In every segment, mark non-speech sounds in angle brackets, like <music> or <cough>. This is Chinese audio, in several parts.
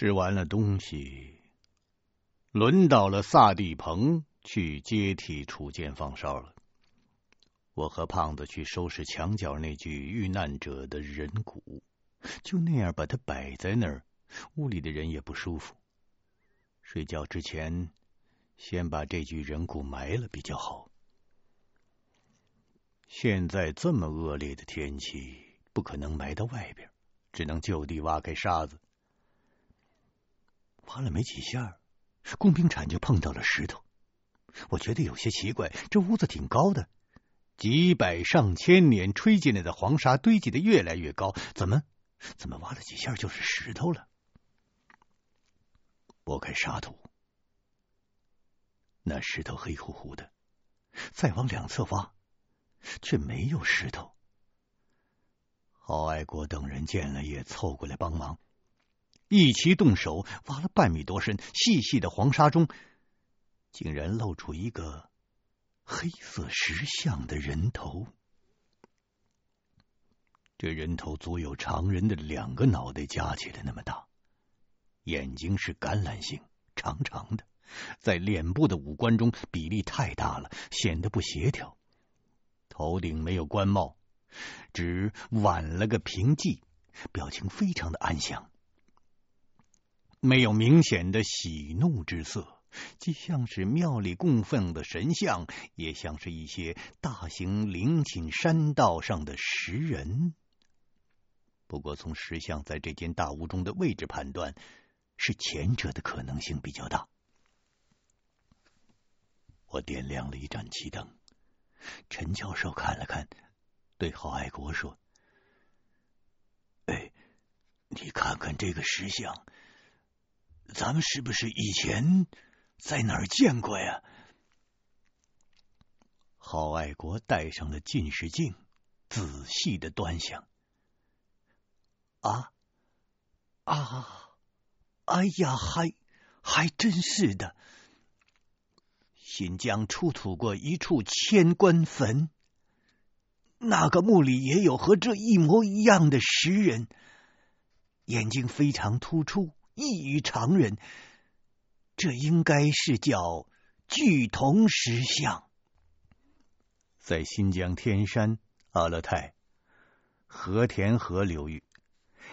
吃完了东西，轮到了萨地鹏去接替楚剑放哨了。我和胖子去收拾墙角那具遇难者的人骨，就那样把它摆在那儿，屋里的人也不舒服。睡觉之前，先把这具人骨埋了比较好。现在这么恶劣的天气，不可能埋到外边，只能就地挖开沙子。挖了没几下，工兵铲就碰到了石头。我觉得有些奇怪，这屋子挺高的。几百上千年吹进来的黄沙堆积的越来越高，怎么怎么挖了几下就是石头了？拨开沙土，那石头黑乎乎的，再往两侧挖，却没有石头。郝爱国等人见了也凑过来帮忙，一齐动手挖了半米多深，细细的黄沙中，竟然露出一个。黑色石像的人头，这人头足有常人的两个脑袋加起来那么大，眼睛是橄榄形，长长的，在脸部的五官中比例太大了，显得不协调。头顶没有冠帽，只挽了个平髻，表情非常的安详，没有明显的喜怒之色。既像是庙里供奉的神像，也像是一些大型陵寝山道上的石人。不过，从石像在这间大屋中的位置判断，是前者的可能性比较大。我点亮了一盏气灯，陈教授看了看，对郝爱国说：“哎，你看看这个石像，咱们是不是以前？”在哪儿见过呀？郝爱国戴上了近视镜，仔细的端详。啊啊！哎呀，还还真是的。新疆出土过一处千官坟，那个墓里也有和这一模一样的石人，眼睛非常突出，异于常人。这应该是叫巨铜石像，在新疆天山、阿勒泰、和田河流域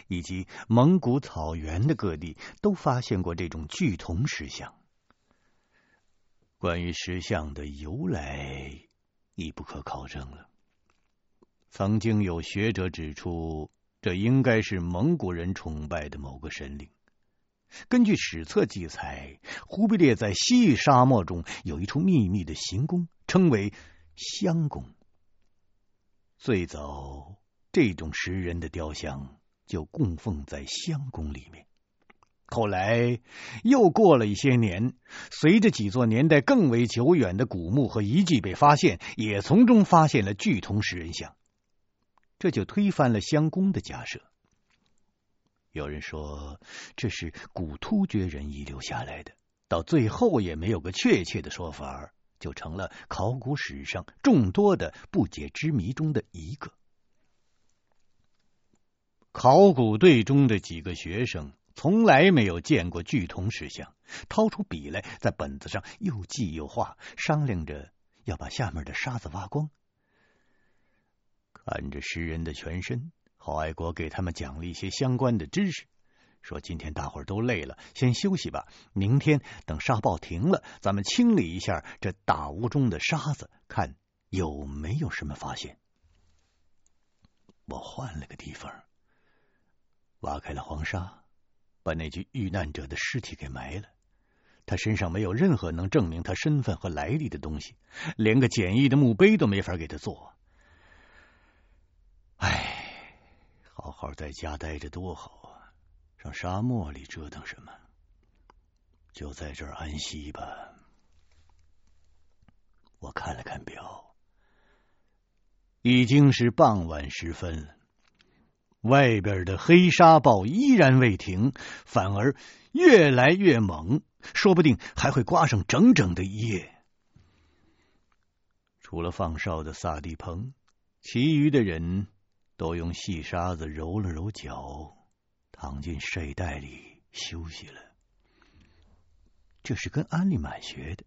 以及蒙古草原的各地，都发现过这种巨铜石像。关于石像的由来，已不可考证了。曾经有学者指出，这应该是蒙古人崇拜的某个神灵。根据史册记载，忽必烈在西域沙漠中有一处秘密的行宫，称为香宫。最早，这种石人的雕像就供奉在香宫里面。后来又过了一些年，随着几座年代更为久远的古墓和遗迹被发现，也从中发现了巨铜石人像，这就推翻了香宫的假设。有人说这是古突厥人遗留下来的，到最后也没有个确切的说法，就成了考古史上众多的不解之谜中的一个。考古队中的几个学生从来没有见过巨铜石像，掏出笔来在本子上又记又画，商量着要把下面的沙子挖光。看着石人的全身。郝爱国给他们讲了一些相关的知识，说：“今天大伙儿都累了，先休息吧。明天等沙暴停了，咱们清理一下这大屋中的沙子，看有没有什么发现。”我换了个地方，挖开了黄沙，把那具遇难者的尸体给埋了。他身上没有任何能证明他身份和来历的东西，连个简易的墓碑都没法给他做。唉。好好在家待着多好啊！上沙漠里折腾什么？就在这儿安息吧。我看了看表，已经是傍晚时分了。外边的黑沙暴依然未停，反而越来越猛，说不定还会刮上整整的一夜。除了放哨的萨地鹏，其余的人。都用细沙子揉了揉脚，躺进睡袋里休息了。这是跟安利满学的，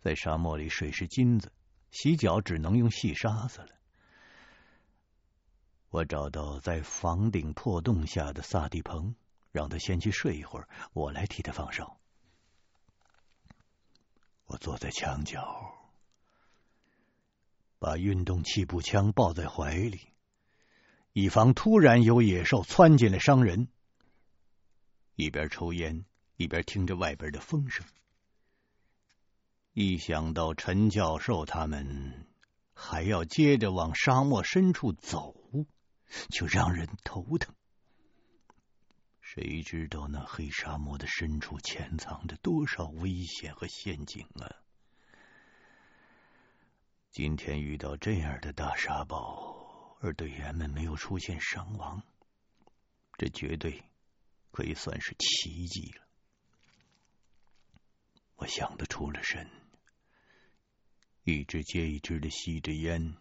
在沙漠里水是金子，洗脚只能用细沙子了。我找到在房顶破洞下的萨蒂蓬，让他先去睡一会儿，我来替他放哨。我坐在墙角，把运动气步枪抱在怀里，以防突然有野兽窜进来伤人。一边抽烟，一边听着外边的风声。一想到陈教授他们还要接着往沙漠深处走，就让人头疼。谁知道那黑沙漠的深处潜藏着多少危险和陷阱啊！今天遇到这样的大沙暴，而队员们没有出现伤亡，这绝对可以算是奇迹了。我想得出了神，一支接一支的吸着烟，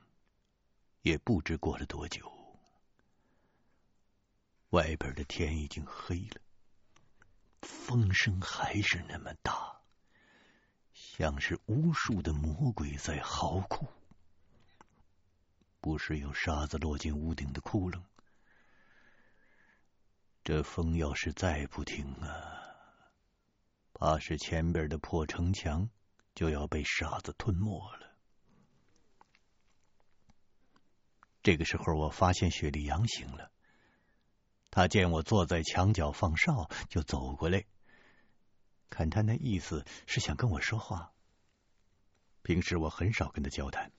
也不知过了多久。外边的天已经黑了，风声还是那么大，像是无数的魔鬼在嚎哭。不时有沙子落进屋顶的窟窿。这风要是再不停啊，怕是前边的破城墙就要被沙子吞没了。这个时候，我发现雪莉杨醒了。他见我坐在墙角放哨，就走过来。看他那意思是想跟我说话。平时我很少跟他交谈，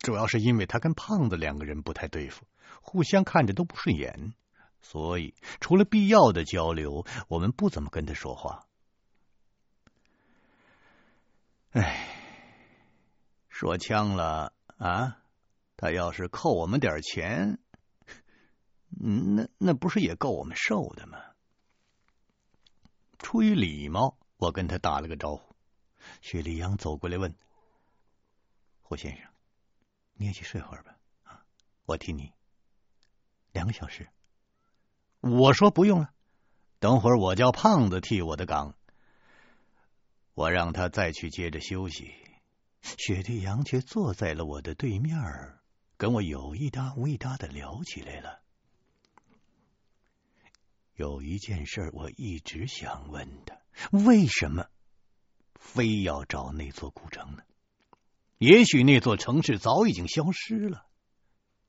主要是因为他跟胖子两个人不太对付，互相看着都不顺眼，所以除了必要的交流，我们不怎么跟他说话。哎，说呛了啊！他要是扣我们点钱。那那不是也够我们受的吗？出于礼貌，我跟他打了个招呼。雪莉杨走过来问：“胡先生，你也去睡会儿吧？啊，我替你。两个小时。”我说：“不用了，等会儿我叫胖子替我的岗。”我让他再去接着休息。雪地杨却坐在了我的对面，跟我有一搭无一搭的聊起来了。有一件事我一直想问他：为什么非要找那座古城呢？也许那座城市早已经消失了，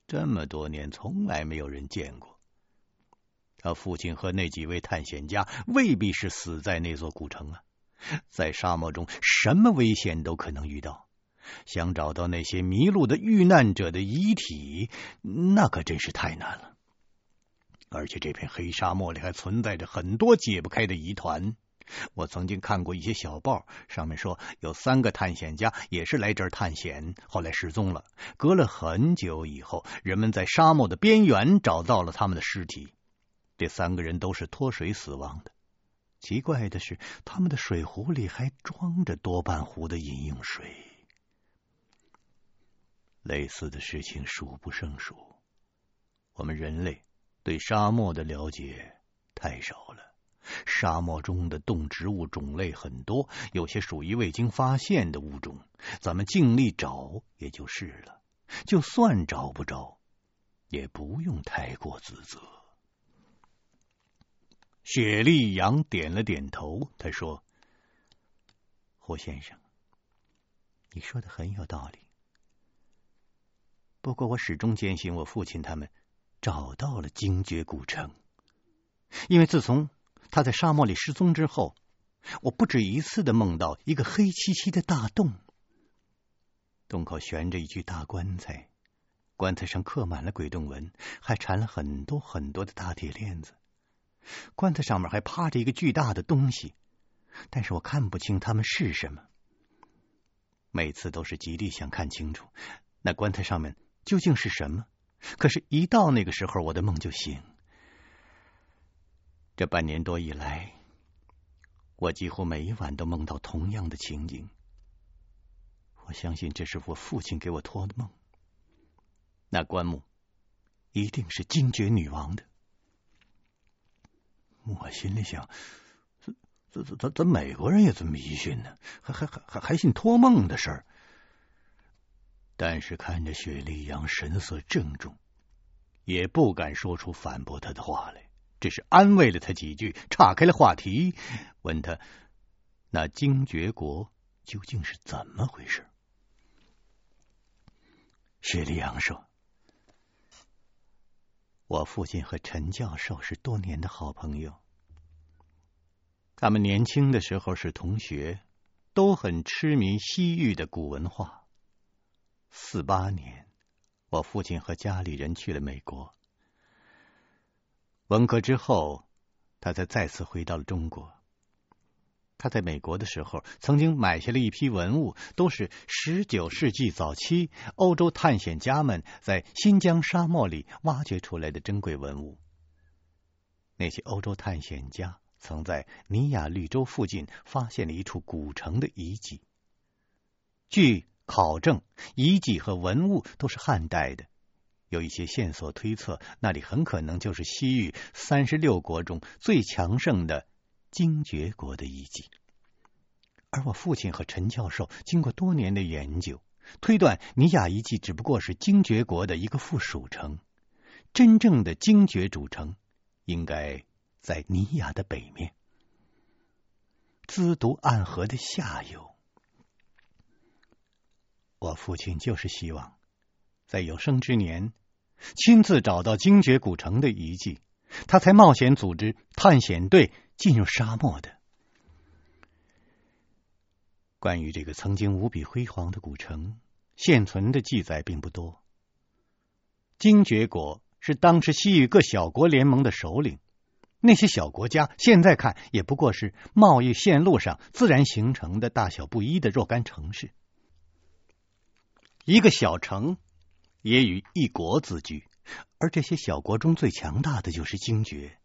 这么多年从来没有人见过。他父亲和那几位探险家未必是死在那座古城啊！在沙漠中，什么危险都可能遇到。想找到那些迷路的遇难者的遗体，那可真是太难了。而且这片黑沙漠里还存在着很多解不开的疑团。我曾经看过一些小报，上面说有三个探险家也是来这儿探险，后来失踪了。隔了很久以后，人们在沙漠的边缘找到了他们的尸体。这三个人都是脱水死亡的。奇怪的是，他们的水壶里还装着多半壶的饮用水。类似的事情数不胜数。我们人类。对沙漠的了解太少了。沙漠中的动植物种类很多，有些属于未经发现的物种。咱们尽力找也就是了。就算找不着，也不用太过自责。雪莉杨点了点头，他说：“霍先生，你说的很有道理。不过我始终坚信，我父亲他们。”找到了精绝古城，因为自从他在沙漠里失踪之后，我不止一次的梦到一个黑漆漆的大洞，洞口悬着一具大棺材，棺材上刻满了鬼洞纹，还缠了很多很多的大铁链子。棺材上面还趴着一个巨大的东西，但是我看不清他们是什么。每次都是极力想看清楚那棺材上面究竟是什么。可是，一到那个时候，我的梦就醒。这半年多以来，我几乎每一晚都梦到同样的情景。我相信这是我父亲给我托的梦。那棺木一定是精绝女王的。我心里想，这这咱咱美国人也这么迷信呢？还还还还还信托梦的事儿？但是看着雪莉杨神色郑重，也不敢说出反驳他的话来，只是安慰了他几句，岔开了话题，问他那精绝国究竟是怎么回事？雪莉杨说。我父亲和陈教授是多年的好朋友，他们年轻的时候是同学，都很痴迷西域的古文化。四八年，我父亲和家里人去了美国，文革之后，他才再次回到了中国。他在美国的时候，曾经买下了一批文物，都是十九世纪早期欧洲探险家们在新疆沙漠里挖掘出来的珍贵文物。那些欧洲探险家曾在尼亚绿洲附近发现了一处古城的遗迹。据考证，遗迹和文物都是汉代的，有一些线索推测，那里很可能就是西域三十六国中最强盛的。精绝国的遗迹，而我父亲和陈教授经过多年的研究，推断尼雅遗迹只不过是精绝国的一个附属城，真正的精绝主城应该在尼亚的北面，资都暗河的下游。我父亲就是希望在有生之年亲自找到精绝古城的遗迹，他才冒险组织探险队。进入沙漠的。关于这个曾经无比辉煌的古城，现存的记载并不多。精绝国是当时西域各小国联盟的首领，那些小国家现在看也不过是贸易线路上自然形成的大小不一的若干城市。一个小城也与一国自居，而这些小国中最强大的就是精绝，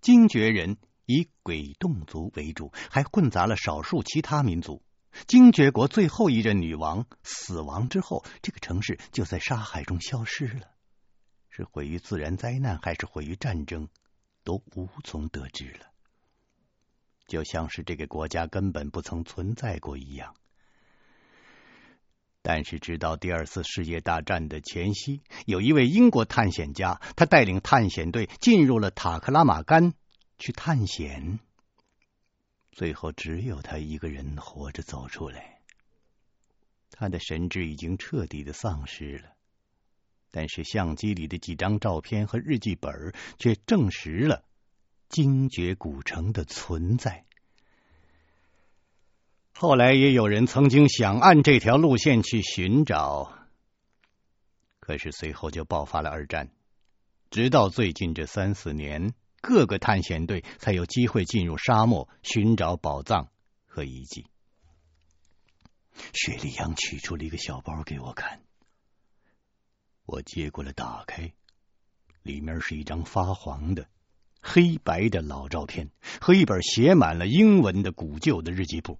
精绝人。以鬼洞族为主，还混杂了少数其他民族。精绝国最后一任女王死亡之后，这个城市就在沙海中消失了。是毁于自然灾难，还是毁于战争，都无从得知了。就像是这个国家根本不曾存在过一样。但是，直到第二次世界大战的前夕，有一位英国探险家，他带领探险队进入了塔克拉玛干。去探险，最后只有他一个人活着走出来。他的神智已经彻底的丧失了，但是相机里的几张照片和日记本却证实了精绝古城的存在。后来也有人曾经想按这条路线去寻找，可是随后就爆发了二战，直到最近这三四年。各个探险队才有机会进入沙漠寻找宝藏和遗迹。雪莉杨取出了一个小包给我看，我接过来打开，里面是一张发黄的黑白的老照片和一本写满了英文的古旧的日记簿。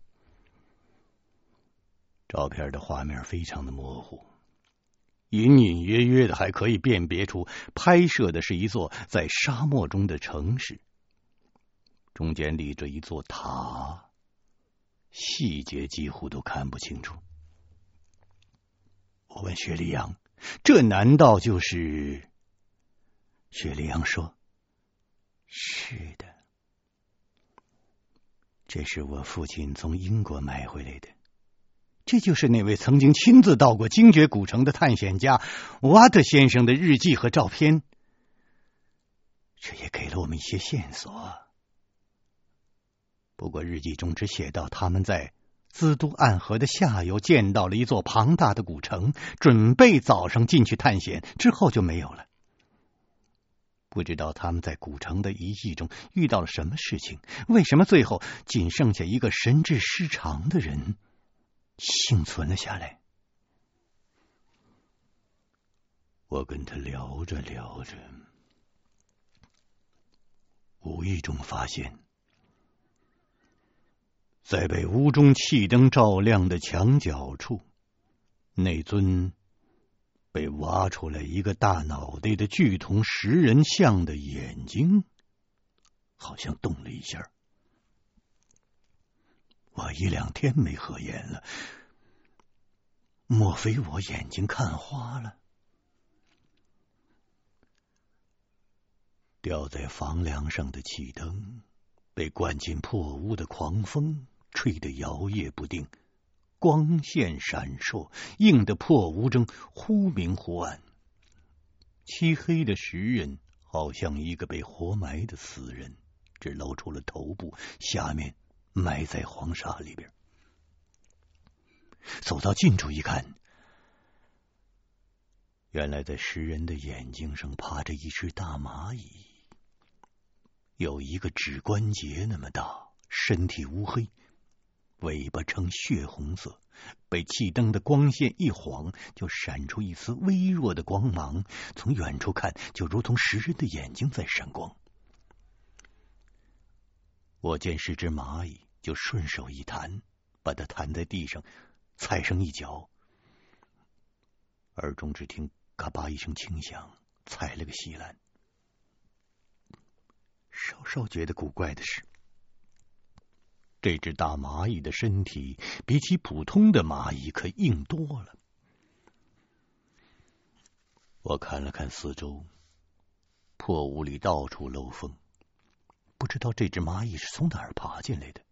照片的画面非常的模糊。隐隐约约的，还可以辨别出拍摄的是一座在沙漠中的城市，中间立着一座塔，细节几乎都看不清楚。我问雪莉杨：“这难道就是？”雪莉杨说：“是的，这是我父亲从英国买回来的。”这就是那位曾经亲自到过精绝古城的探险家瓦特先生的日记和照片，这也给了我们一些线索。不过日记中只写到他们在资都暗河的下游见到了一座庞大的古城，准备早上进去探险，之后就没有了。不知道他们在古城的遗迹中遇到了什么事情，为什么最后仅剩下一个神智失常的人？幸存了下来。我跟他聊着聊着，无意中发现，在被屋中气灯照亮的墙角处，那尊被挖出来一个大脑袋的巨铜石人像的眼睛，好像动了一下。我一两天没合眼了，莫非我眼睛看花了？吊在房梁上的气灯被灌进破屋的狂风吹得摇曳不定，光线闪烁，映得破屋中忽明忽暗。漆黑的石人好像一个被活埋的死人，只露出了头部，下面埋在黄沙里边。走到近处一看，原来在石人的眼睛上趴着一只大蚂蚁，有一个指关节那么大，身体乌黑，尾巴呈血红色，被气灯的光线一晃，就闪出一丝微弱的光芒。从远处看，就如同石人的眼睛在闪光。我见是只蚂蚁，就顺手一弹，把它弹在地上，踩上一脚。耳中只听嘎巴一声轻响，踩了个稀烂。稍稍觉得古怪的是，这只大蚂蚁的身体比起普通的蚂蚁可硬多了。我看了看四周，破屋里到处漏风。不知道这只蚂蚁是从哪儿爬进来的。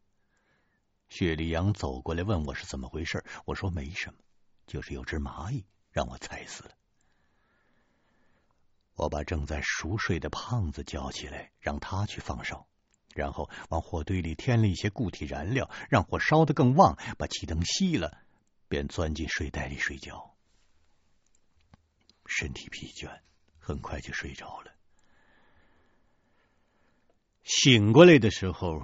薛立阳走过来问我是怎么回事，我说没什么，就是有只蚂蚁让我踩死了。我把正在熟睡的胖子叫起来，让他去放哨，然后往火堆里添了一些固体燃料，让火烧得更旺，把气灯熄了，便钻进睡袋里睡觉。身体疲倦，很快就睡着了。醒过来的时候，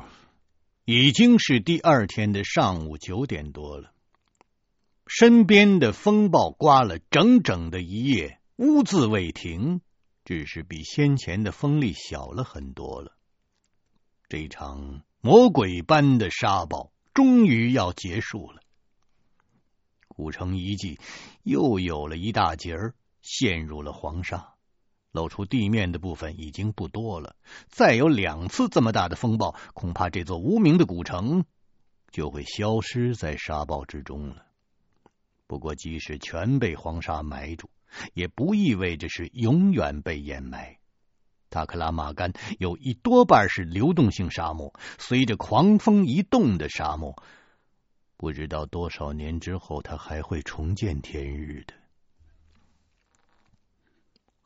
已经是第二天的上午九点多了。身边的风暴刮了整整的一夜，呜字未停，只是比先前的风力小了很多了。这场魔鬼般的沙暴终于要结束了。古城遗迹又有了一大截儿陷入了黄沙。露出地面的部分已经不多了，再有两次这么大的风暴，恐怕这座无名的古城就会消失在沙暴之中了。不过，即使全被黄沙埋住，也不意味着是永远被掩埋。塔克拉玛干有一多半是流动性沙漠，随着狂风移动的沙漠，不知道多少年之后，它还会重见天日的。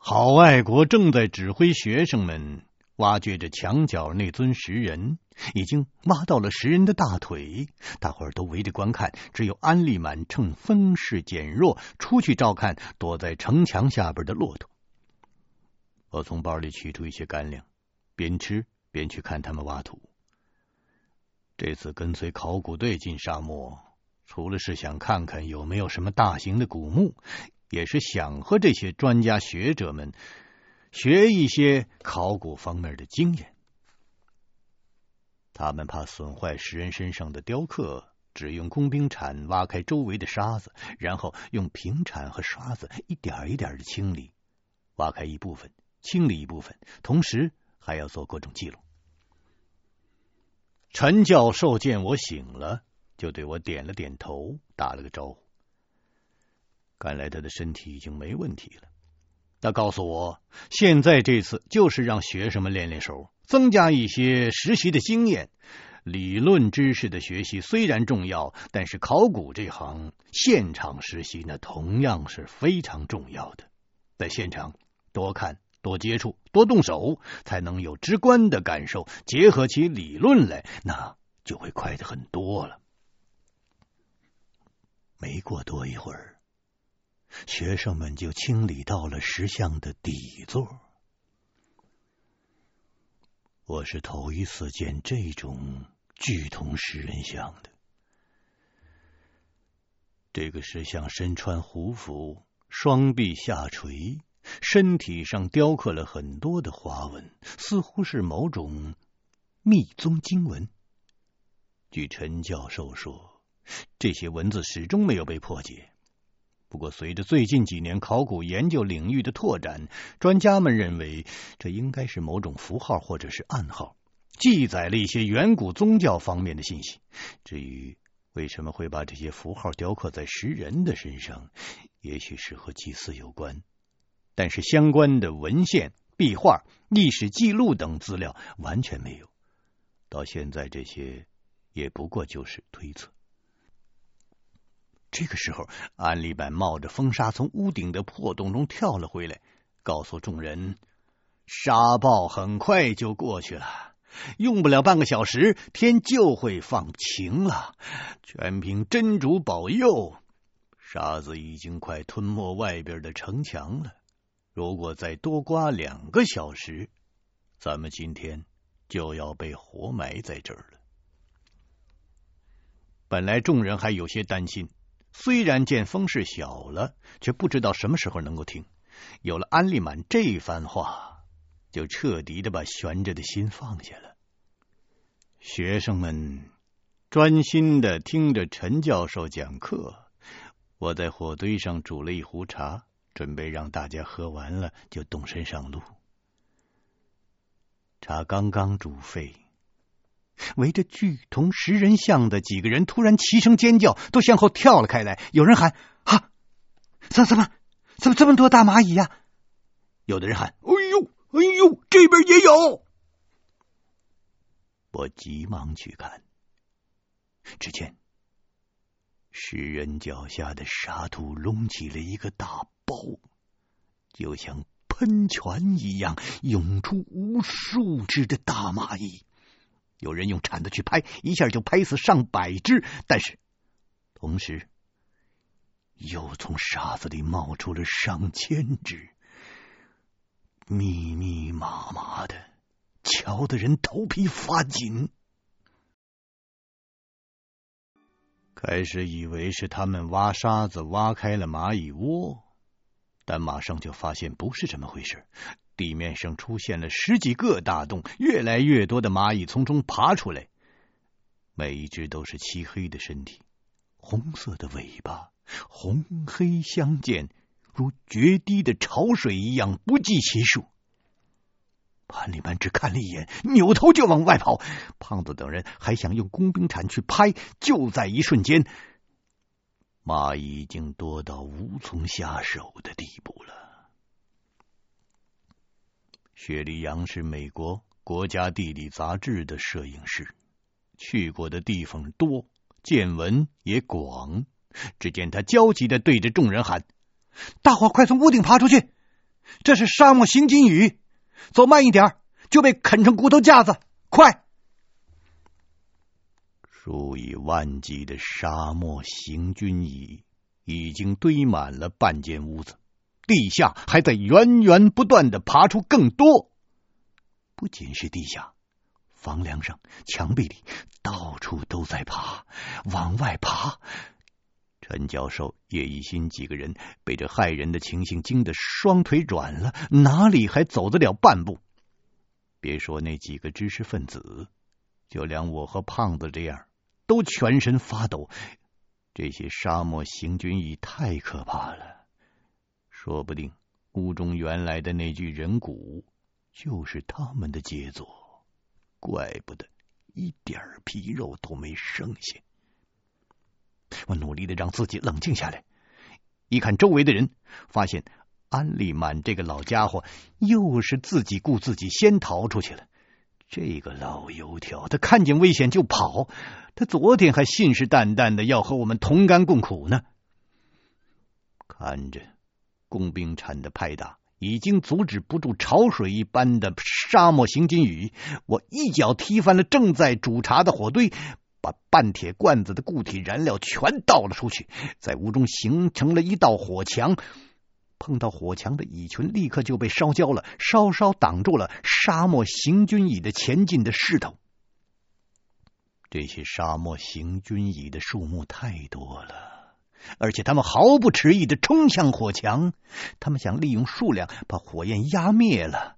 郝爱国正在指挥学生们挖掘着墙角那尊石人，已经挖到了石人的大腿。大伙儿都围着观看，只有安利满趁风势减弱出去照看躲在城墙下边的骆驼。我从包里取出一些干粮，边吃边去看他们挖土。这次跟随考古队进沙漠，除了是想看看有没有什么大型的古墓。也是想和这些专家学者们学一些考古方面的经验。他们怕损坏石人身上的雕刻，只用工兵铲挖开周围的沙子，然后用平铲和刷子一点一点的清理，挖开一部分，清理一部分，同时还要做各种记录。陈教授见我醒了，就对我点了点头，打了个招呼。看来他的身体已经没问题了。他告诉我，现在这次就是让学生们练练手，增加一些实习的经验。理论知识的学习虽然重要，但是考古这行现场实习那同样是非常重要的。在现场多看、多接触、多动手，才能有直观的感受。结合起理论来，那就会快得很多了。没过多一会儿。学生们就清理到了石像的底座。我是头一次见这种巨铜石人像的。这个石像身穿胡服，双臂下垂，身体上雕刻了很多的花纹，似乎是某种密宗经文。据陈教授说，这些文字始终没有被破解。不过，随着最近几年考古研究领域的拓展，专家们认为这应该是某种符号或者是暗号，记载了一些远古宗教方面的信息。至于为什么会把这些符号雕刻在石人的身上，也许是和祭祀有关。但是相关的文献、壁画、历史记录等资料完全没有。到现在，这些也不过就是推测。这个时候，安利满冒着风沙从屋顶的破洞中跳了回来，告诉众人：“沙暴很快就过去了，用不了半个小时，天就会放晴了。全凭真主保佑，沙子已经快吞没外边的城墙了。如果再多刮两个小时，咱们今天就要被活埋在这儿了。”本来众人还有些担心。虽然见风势小了，却不知道什么时候能够停。有了安利满这番话，就彻底的把悬着的心放下了。学生们专心的听着陈教授讲课。我在火堆上煮了一壶茶，准备让大家喝完了就动身上路。茶刚刚煮沸。围着巨铜石人像的几个人突然齐声尖叫，都向后跳了开来。有人喊：“啊，怎怎么怎么这么多大蚂蚁呀？”有的人喊：“哎呦，哎呦，这边也有！”我急忙去看，只见石人脚下的沙土隆起了一个大包，就像喷泉一样，涌出无数只的大蚂蚁。有人用铲子去拍，一下就拍死上百只，但是同时又从沙子里冒出了上千只，密密麻麻的，瞧得人头皮发紧。开始以为是他们挖沙子挖开了蚂蚁窝，但马上就发现不是这么回事。地面上出现了十几个大洞，越来越多的蚂蚁从中爬出来，每一只都是漆黑的身体，红色的尾巴，红黑相间，如决堤的潮水一样不计其数。潘立曼只看了一眼，扭头就往外跑。胖子等人还想用工兵铲去拍，就在一瞬间，蚂蚁已经多到无从下手的地步了。雪莉杨是美国国家地理杂志的摄影师，去过的地方多，见闻也广。只见他焦急的对着众人喊：“大伙快从屋顶爬出去！这是沙漠行军蚁，走慢一点就被啃成骨头架子！快！”数以万计的沙漠行军蚁已经堆满了半间屋子。地下还在源源不断的爬出更多，不仅是地下，房梁上、墙壁里，到处都在爬，往外爬。陈教授、叶一新几个人被这骇人的情形惊得双腿软了，哪里还走得了半步？别说那几个知识分子，就连我和胖子这样，都全身发抖。这些沙漠行军蚁太可怕了。说不定屋中原来的那具人骨就是他们的杰作，怪不得一点皮肉都没剩下。我努力的让自己冷静下来，一看周围的人，发现安利满这个老家伙又是自己顾自己先逃出去了。这个老油条，他看见危险就跑，他昨天还信誓旦旦的要和我们同甘共苦呢。看着。工兵铲的拍打已经阻止不住潮水一般的沙漠行军蚁，我一脚踢翻了正在煮茶的火堆，把半铁罐子的固体燃料全倒了出去，在屋中形成了一道火墙。碰到火墙的蚁群立刻就被烧焦了，稍稍挡住了沙漠行军蚁的前进的势头。这些沙漠行军蚁的数目太多了。而且他们毫不迟疑的冲向火墙，他们想利用数量把火焰压灭了。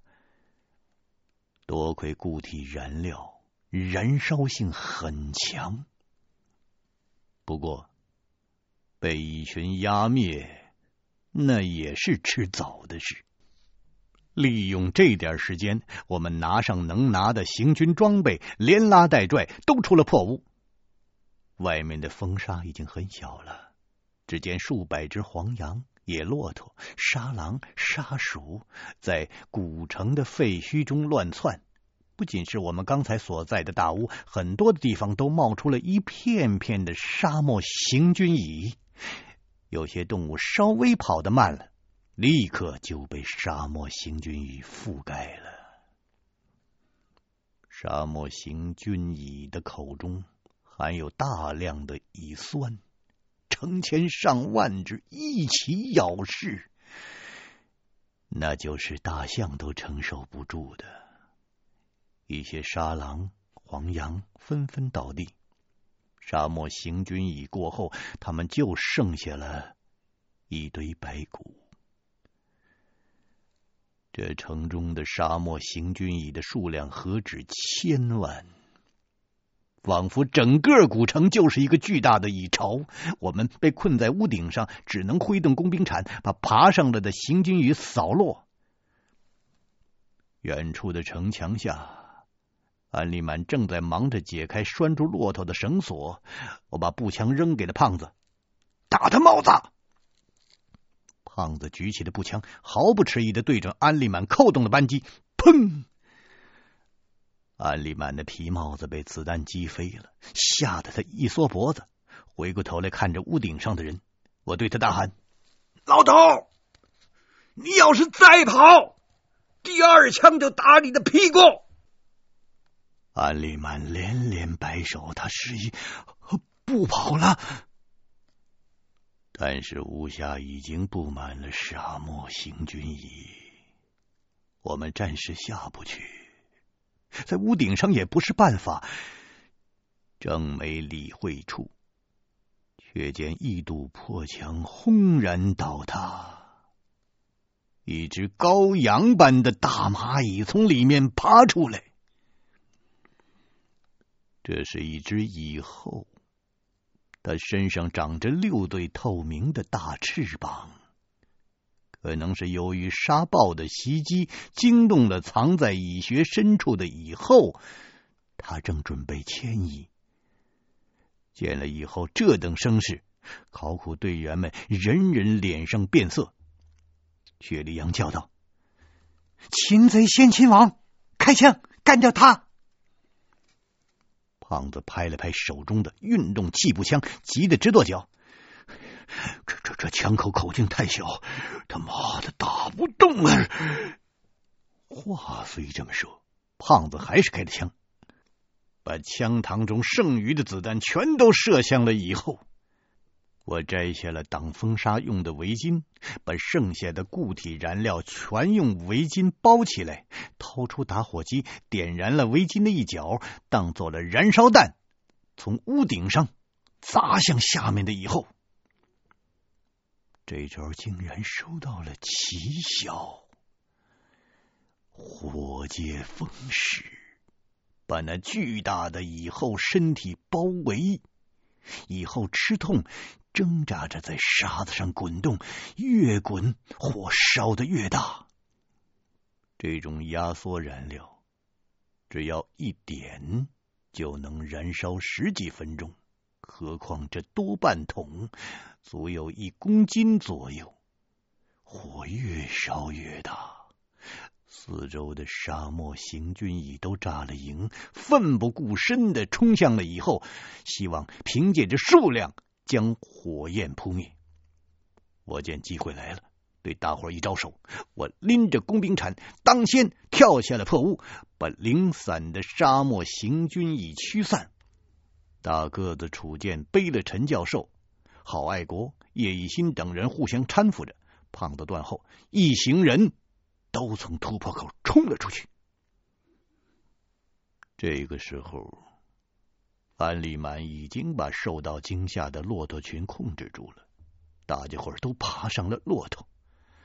多亏固体燃料燃烧性很强，不过被蚁群压灭，那也是迟早的事。利用这点时间，我们拿上能拿的行军装备，连拉带拽都出了破屋。外面的风沙已经很小了，只见数百只黄羊、野骆驼、沙狼、沙鼠在古城的废墟中乱窜。不仅是我们刚才所在的大屋，很多的地方都冒出了一片片的沙漠行军蚁。有些动物稍微跑得慢了，立刻就被沙漠行军蚁覆盖了。沙漠行军蚁的口中含有大量的蚁酸，成千上万只一起咬噬，那就是大象都承受不住的。一些沙狼、黄羊纷纷倒地。沙漠行军蚁过后，他们就剩下了一堆白骨。这城中的沙漠行军蚁的数量何止千万，仿佛整个古城就是一个巨大的蚁巢。我们被困在屋顶上，只能挥动工兵铲，把爬上来的行军蚁扫落。远处的城墙下。安利满正在忙着解开拴住骆驼的绳索，我把步枪扔给了胖子，打他帽子。胖子举起了步枪，毫不迟疑的对准安利满扣动了扳机，砰！安利满的皮帽子被子弹击飞了，吓得他一缩脖子，回过头来看着屋顶上的人。我对他大喊：“老头，你要是再跑，第二枪就打你的屁股！”安利满连连摆手，他示意不跑了。但是屋下已经布满了沙漠行军蚁，我们暂时下不去，在屋顶上也不是办法。正没理会处，却见一堵破墙轰然倒塌，一只羔羊般的大蚂蚁从里面爬出来。这是一只蚁后，它身上长着六对透明的大翅膀，可能是由于沙暴的袭击惊动了藏在蚁穴深处的蚁后，它正准备迁移。见了蚁后这等声势，考古队员们人人脸上变色。雪莉杨叫道：“擒贼先擒王，开枪干掉他！”胖子拍了拍手中的运动气步枪，急得直跺脚。这这这枪口口径太小，他妈的打不动啊！话虽这么说，胖子还是开了枪，把枪膛中剩余的子弹全都射向了蚁后。我摘下了挡风沙用的围巾，把剩下的固体燃料全用围巾包起来，掏出打火机，点燃了围巾的一角，当做了燃烧弹，从屋顶上砸向下面的蚁后。这招竟然收到了奇效，火借风势，把那巨大的蚁后身体包围。蚁后吃痛，挣扎着在沙子上滚动，越滚火烧得越大。这种压缩燃料，只要一点就能燃烧十几分钟，何况这多半桶，足有一公斤左右。火越烧越大。四周的沙漠行军蚁都扎了营，奋不顾身的冲向了蚁后，希望凭借着数量将火焰扑灭。我见机会来了，对大伙一招手，我拎着工兵铲，当先跳下了破屋，把零散的沙漠行军蚁驱散。大个子楚健背了陈教授，郝爱国、叶一新等人互相搀扶着。胖子断后，一行人。都从突破口冲了出去。这个时候，安利满已经把受到惊吓的骆驼群控制住了，大家伙都爬上了骆驼，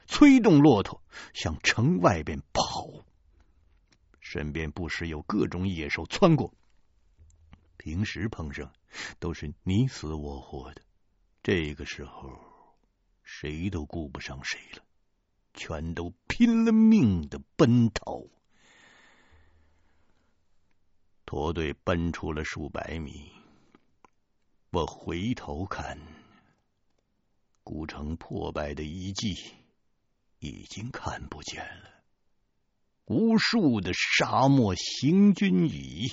催动骆驼向城外边跑。身边不时有各种野兽窜过，平时碰上都是你死我活的，这个时候谁都顾不上谁了。全都拼了命的奔逃。驼队奔出了数百米，我回头看，古城破败的遗迹已经看不见了，无数的沙漠行军蚁。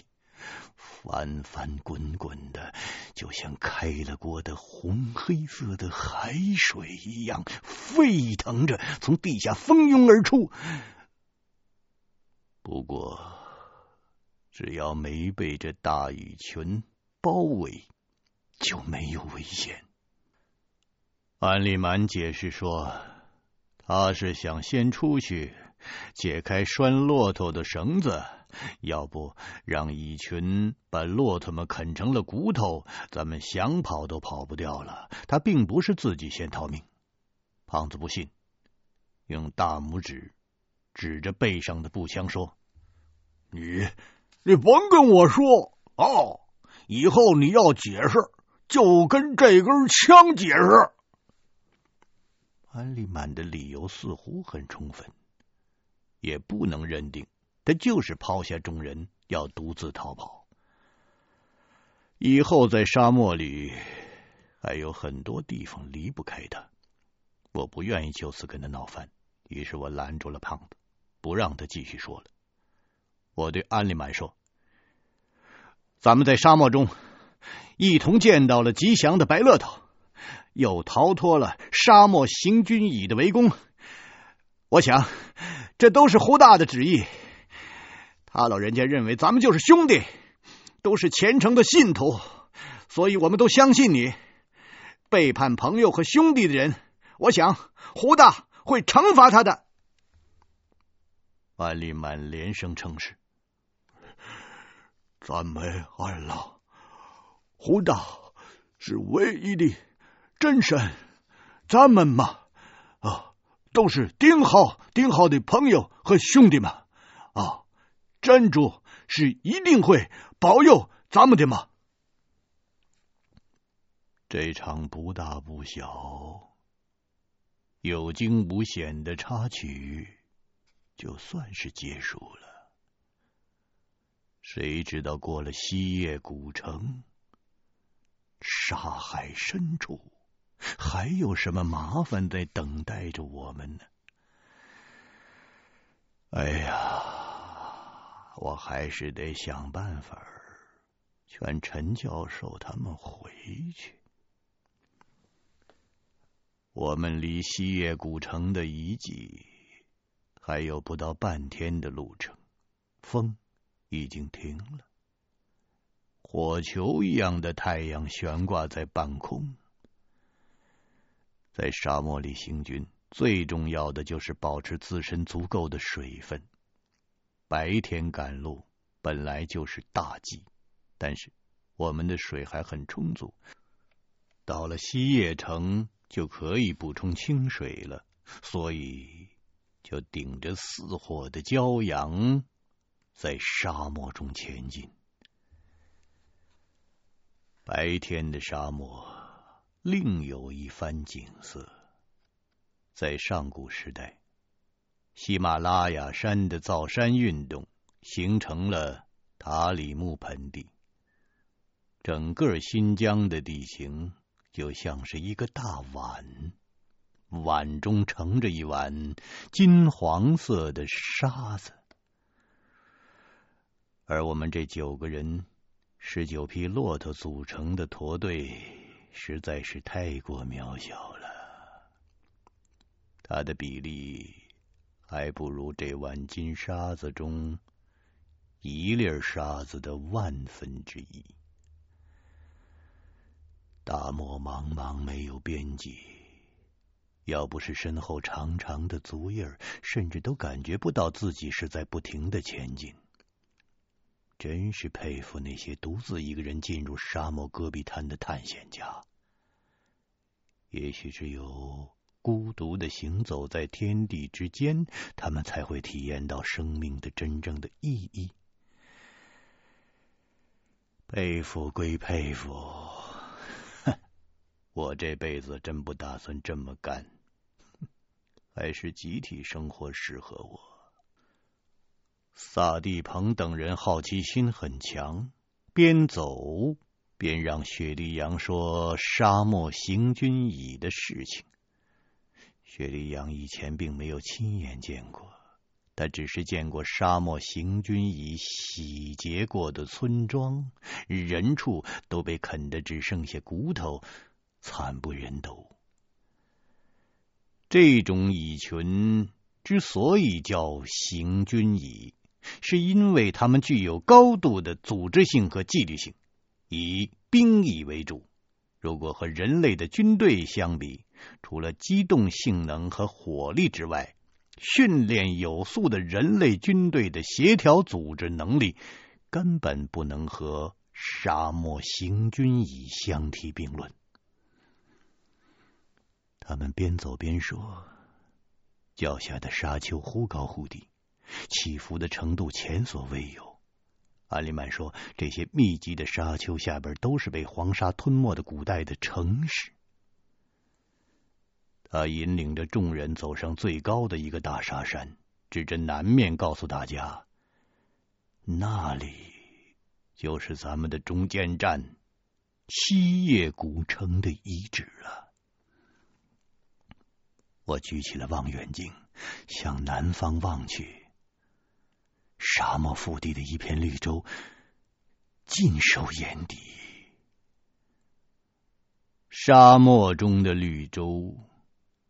翻翻滚滚的，就像开了锅的红黑色的海水一样沸腾着，从地下蜂拥而出。不过，只要没被这大雨群包围，就没有危险。安利满解释说，他是想先出去解开拴骆驼的绳子。要不让蚁群把骆驼们啃成了骨头，咱们想跑都跑不掉了。他并不是自己先逃命。胖子不信，用大拇指指着背上的步枪说：“你，你甭跟我说哦，以后你要解释，就跟这根枪解释。”安利满的理由似乎很充分，也不能认定。他就是抛下众人，要独自逃跑。以后在沙漠里还有很多地方离不开他，我不愿意就此跟他闹翻，于是我拦住了胖子，不让他继续说了。我对安利满说：“咱们在沙漠中一同见到了吉祥的白乐头，又逃脱了沙漠行军蚁的围攻。我想，这都是胡大的旨意。”他老人家认为咱们就是兄弟，都是虔诚的信徒，所以我们都相信你。背叛朋友和兄弟的人，我想胡大会惩罚他的。安利满连声称是。赞美二老，胡大是唯一的真神，咱们嘛，啊，都是顶好顶好的朋友和兄弟们啊。真主是一定会保佑咱们的吗？这场不大不小、有惊无险的插曲，就算是结束了。谁知道过了西夜古城，沙海深处，还有什么麻烦在等待着我们呢？哎呀！我还是得想办法劝陈教授他们回去。我们离西叶古城的遗迹还有不到半天的路程，风已经停了，火球一样的太阳悬挂在半空。在沙漠里行军，最重要的就是保持自身足够的水分。白天赶路本来就是大忌，但是我们的水还很充足，到了西叶城就可以补充清水了，所以就顶着似火的骄阳，在沙漠中前进。白天的沙漠另有一番景色，在上古时代。喜马拉雅山的造山运动形成了塔里木盆地，整个新疆的地形就像是一个大碗，碗中盛着一碗金黄色的沙子，而我们这九个人、十九匹骆驼组成的驼队实在是太过渺小了，它的比例。还不如这碗金沙子中一粒沙子的万分之一。大漠茫茫，没有边际，要不是身后长长的足印，甚至都感觉不到自己是在不停的前进。真是佩服那些独自一个人进入沙漠戈壁滩的探险家。也许只有。孤独的行走在天地之间，他们才会体验到生命的真正的意义。佩服归佩服，<laughs> 我这辈子真不打算这么干。还是集体生活适合我？萨地鹏等人好奇心很强，边走边让雪莉杨说沙漠行军蚁的事情。雪莉杨以前并没有亲眼见过，他只是见过沙漠行军蚁洗劫过的村庄，人畜都被啃得只剩下骨头，惨不忍睹。这种蚁群之所以叫行军蚁，是因为它们具有高度的组织性和纪律性，以兵役为主。如果和人类的军队相比，除了机动性能和火力之外，训练有素的人类军队的协调组织能力根本不能和沙漠行军蚁相提并论。他们边走边说，脚下的沙丘忽高忽低。起伏的程度前所未有。安利曼说，这些密集的沙丘下边都是被黄沙吞没的古代的城市。他引领着众人走上最高的一个大沙山，指着南面告诉大家：“那里就是咱们的中间站——西叶古城的遗址啊！”我举起了望远镜，向南方望去。沙漠腹地的一片绿洲，尽收眼底。沙漠中的绿洲，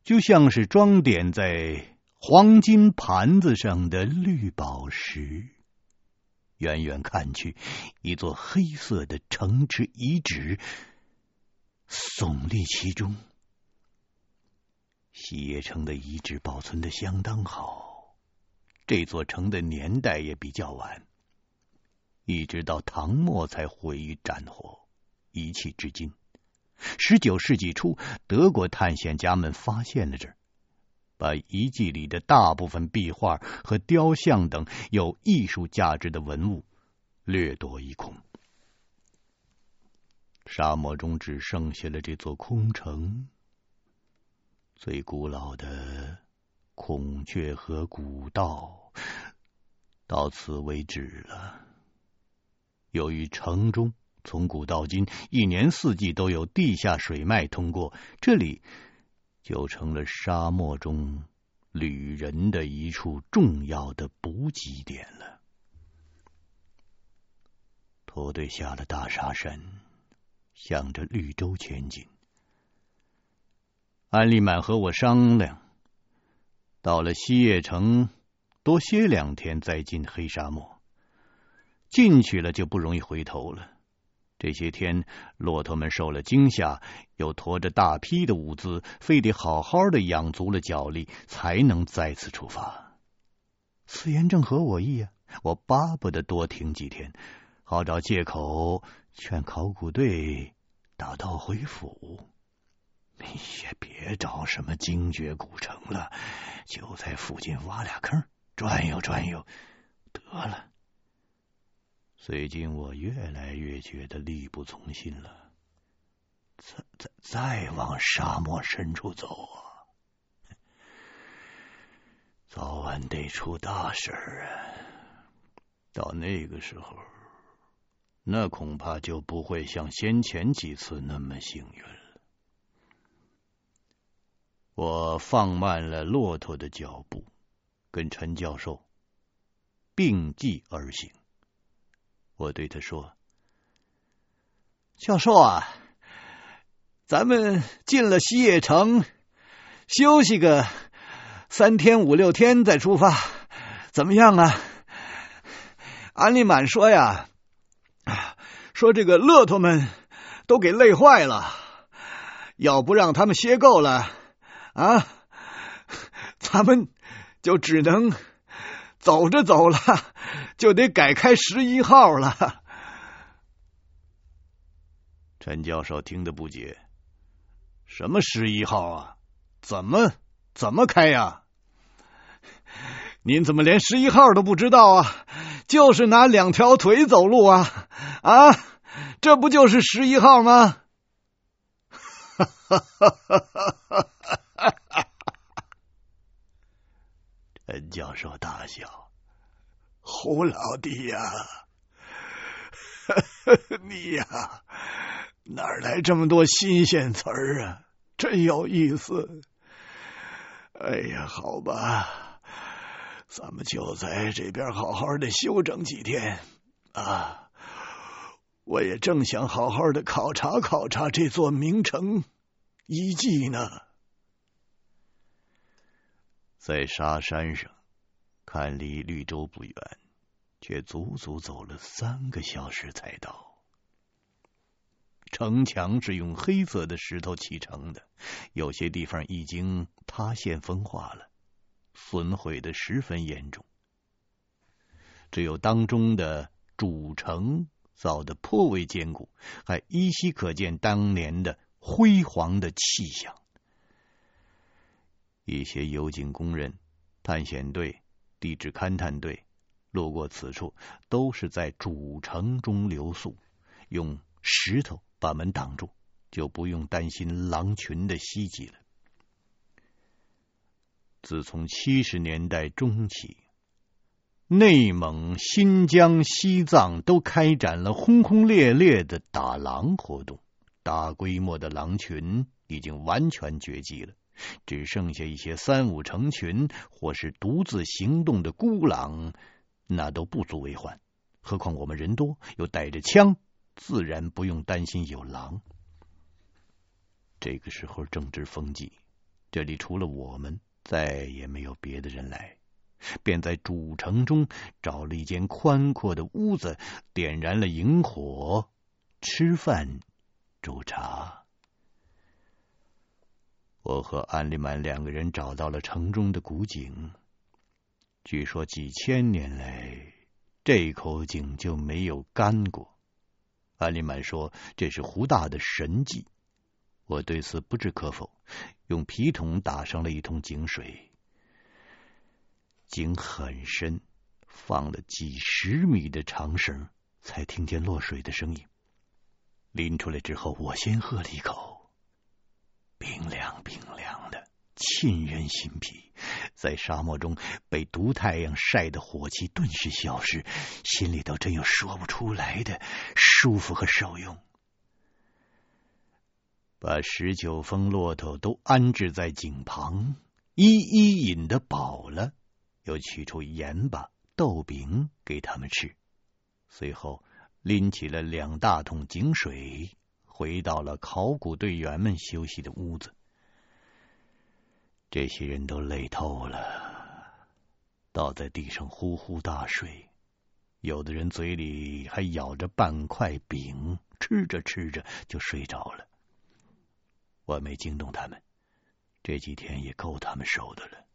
就像是装点在黄金盘子上的绿宝石。远远看去，一座黑色的城池遗址耸立其中。西野城的遗址保存得相当好。这座城的年代也比较晚，一直到唐末才毁于战火，遗弃至今。十九世纪初，德国探险家们发现了这儿，把遗迹里的大部分壁画和雕像等有艺术价值的文物掠夺一空。沙漠中只剩下了这座空城，最古老的。孔雀河古道到此为止了。由于城中从古到今一年四季都有地下水脉通过，这里就成了沙漠中旅人的一处重要的补给点了。驼队下了大沙山，向着绿洲前进。安利满和我商量。到了西叶城，多歇两天再进黑沙漠。进去了就不容易回头了。这些天，骆驼们受了惊吓，又驮着大批的物资，非得好好的养足了脚力，才能再次出发。此言正合我意啊！我巴不得多停几天，好找借口劝考古队打道回府。你也别找什么精绝古城了，就在附近挖俩坑，转悠转悠得了。最近我越来越觉得力不从心了，再再再往沙漠深处走啊，早晚得出大事啊！到那个时候，那恐怕就不会像先前几次那么幸运了。我放慢了骆驼的脚步，跟陈教授并继而行。我对他说：“教授啊，咱们进了西叶城，休息个三天五六天再出发，怎么样啊？”安利满说呀：“说这个骆驼们都给累坏了，要不让他们歇够了。”啊，<laughs> 咱们就只能走着走了，<laughs> 就得改开十一号了。陈教授听得不解：“什么十一号啊？怎么怎么开呀？您怎么连十一号都不知道啊？就是拿两条腿走路啊！啊，这不就是十一号吗？”哈哈哈哈哈！陈教授大笑：“胡老弟呀，<laughs> 你呀，哪来这么多新鲜词儿啊？真有意思。哎呀，好吧，咱们就在这边好好的休整几天啊。我也正想好好的考察考察这座名城遗迹呢。”在沙山上，看离绿洲不远，却足足走了三个小时才到。城墙是用黑色的石头砌成的，有些地方已经塌陷风化了，损毁的十分严重。只有当中的主城造的颇为坚固，还依稀可见当年的辉煌的气象。一些油井工人、探险队、地质勘探队路过此处，都是在主城中留宿，用石头把门挡住，就不用担心狼群的袭击了。自从七十年代中期，内蒙、新疆、西藏都开展了轰轰烈烈的打狼活动，大规模的狼群已经完全绝迹了。只剩下一些三五成群或是独自行动的孤狼，那都不足为患。何况我们人多，又带着枪，自然不用担心有狼。这个时候正值风季，这里除了我们，再也没有别的人来，便在主城中找了一间宽阔的屋子，点燃了萤火，吃饭煮茶。我和安利曼两个人找到了城中的古井，据说几千年来这口井就没有干过。安利曼说这是胡大的神迹，我对此不置可否，用皮桶打上了一桶井水。井很深，放了几十米的长绳，才听见落水的声音。拎出来之后，我先喝了一口。冰凉冰凉的，沁人心脾。在沙漠中被毒太阳晒的火气顿时消失，心里头真有说不出来的舒服和受用。把十九峰骆驼都安置在井旁，一一饮得饱了，又取出盐巴、豆饼给他们吃。随后拎起了两大桶井水。回到了考古队员们休息的屋子，这些人都累透了，倒在地上呼呼大睡。有的人嘴里还咬着半块饼，吃着吃着就睡着了。我没惊动他们，这几天也够他们受的了。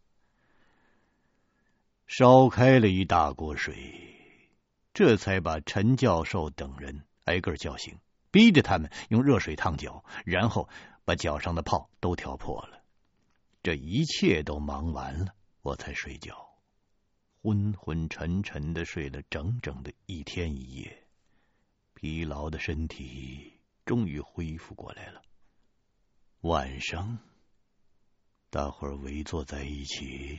烧开了一大锅水，这才把陈教授等人挨个叫醒。逼着他们用热水烫脚，然后把脚上的泡都挑破了。这一切都忙完了，我才睡觉，昏昏沉沉的睡了整整的一天一夜，疲劳的身体终于恢复过来了。晚上，大伙儿围坐在一起，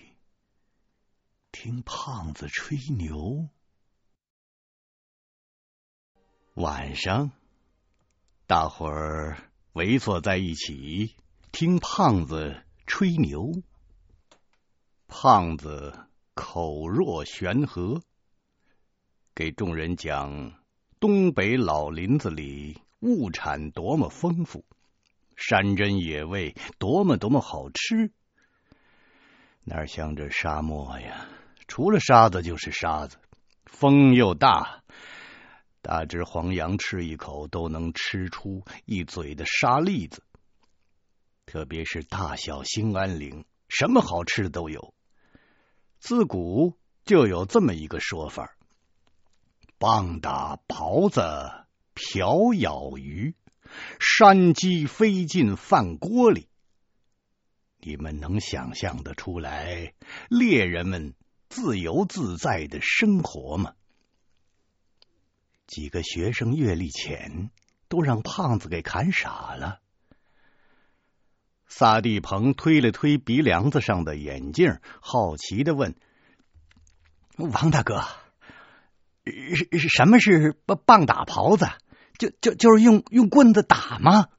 听胖子吹牛。晚上。大伙儿围坐在一起听胖子吹牛。胖子口若悬河，给众人讲东北老林子里物产多么丰富，山珍野味多么多么好吃。哪像这沙漠呀，除了沙子就是沙子，风又大。大只黄羊吃一口都能吃出一嘴的沙粒子，特别是大小兴安岭，什么好吃的都有。自古就有这么一个说法：棒打狍子，瓢舀鱼，山鸡飞进饭锅里。你们能想象得出来猎人们自由自在的生活吗？几个学生阅历浅，都让胖子给砍傻了。萨地鹏推了推鼻梁子上的眼镜，好奇的问：“王大哥，什么是棒打狍子？就就就是用用棍子打吗？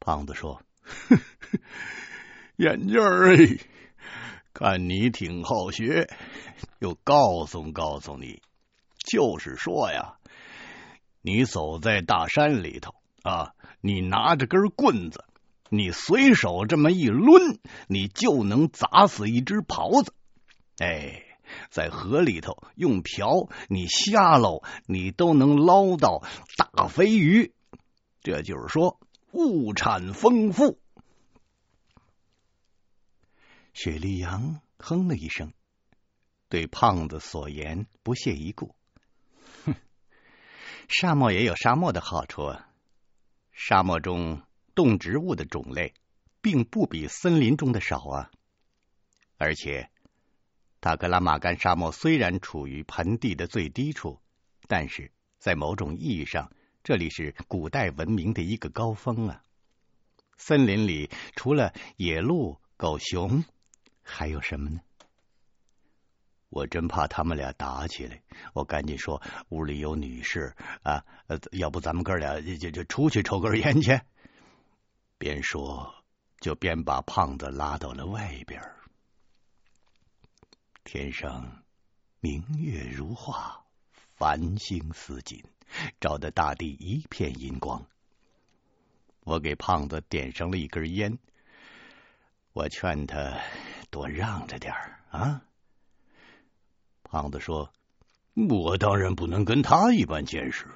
胖子说：“眼镜儿，看你挺好学，又告诉告诉你，就是说呀，你走在大山里头啊，你拿着根棍子，你随手这么一抡，你就能砸死一只狍子。哎。”在河里头用瓢，你瞎捞，你都能捞到大肥鱼。这就是说，物产丰富。雪莉杨哼了一声，对胖子所言不屑一顾。沙漠也有沙漠的好处啊。沙漠中动植物的种类，并不比森林中的少啊，而且。塔克拉玛干沙漠虽然处于盆地的最低处，但是在某种意义上，这里是古代文明的一个高峰啊。森林里除了野鹿、狗熊，还有什么呢？我真怕他们俩打起来，我赶紧说屋里有女士啊，要不咱们哥俩就就出去抽根烟去。边说就边把胖子拉到了外边。天上明月如画，繁星似锦，照得大地一片银光。我给胖子点上了一根烟，我劝他多让着点儿啊。胖子说：“我当然不能跟他一般见识，